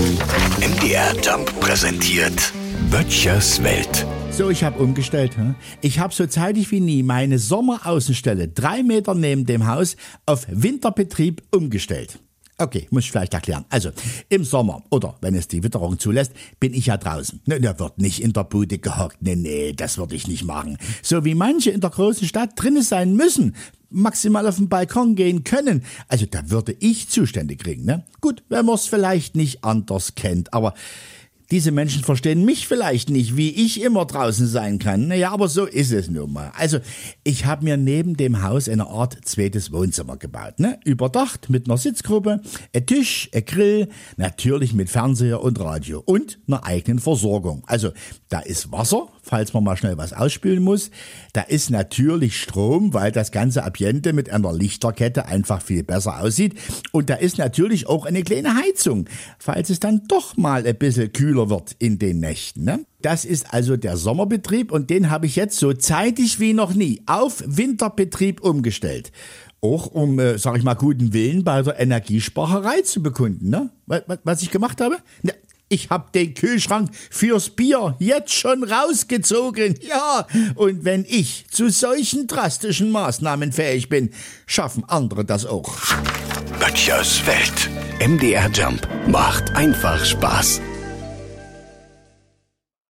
MDR Jump präsentiert Böttchers Welt. So, ich habe umgestellt. Hm? Ich habe so zeitig wie nie meine Sommeraußenstelle drei Meter neben dem Haus auf Winterbetrieb umgestellt. Okay, muss ich vielleicht erklären. Also, im Sommer oder wenn es die Witterung zulässt, bin ich ja draußen. Ne, der wird nicht in der Bude gehockt. Nee, nee, das würde ich nicht machen. So wie manche in der großen Stadt drinnen sein müssen, maximal auf den Balkon gehen können. Also, da würde ich Zustände kriegen, ne? Gut, wenn man es vielleicht nicht anders kennt, aber diese Menschen verstehen mich vielleicht nicht, wie ich immer draußen sein kann. Naja, aber so ist es nun mal. Also, ich habe mir neben dem Haus eine Art zweites Wohnzimmer gebaut. Ne? Überdacht mit einer Sitzgruppe, ein Tisch, ein Grill, natürlich mit Fernseher und Radio und einer eigenen Versorgung. Also, da ist Wasser, falls man mal schnell was ausspülen muss. Da ist natürlich Strom, weil das ganze Ambiente mit einer Lichterkette einfach viel besser aussieht. Und da ist natürlich auch eine kleine Heizung, falls es dann doch mal ein bisschen kühler wird in den Nächten. Ne? Das ist also der Sommerbetrieb und den habe ich jetzt so zeitig wie noch nie auf Winterbetrieb umgestellt. Auch um, äh, sag ich mal, guten Willen bei der Energiesparerei zu bekunden. Ne? Was, was ich gemacht habe? Ich hab den Kühlschrank fürs Bier jetzt schon rausgezogen. Ja, und wenn ich zu solchen drastischen Maßnahmen fähig bin, schaffen andere das auch. Böttchers Welt. MDR Jump macht einfach Spaß.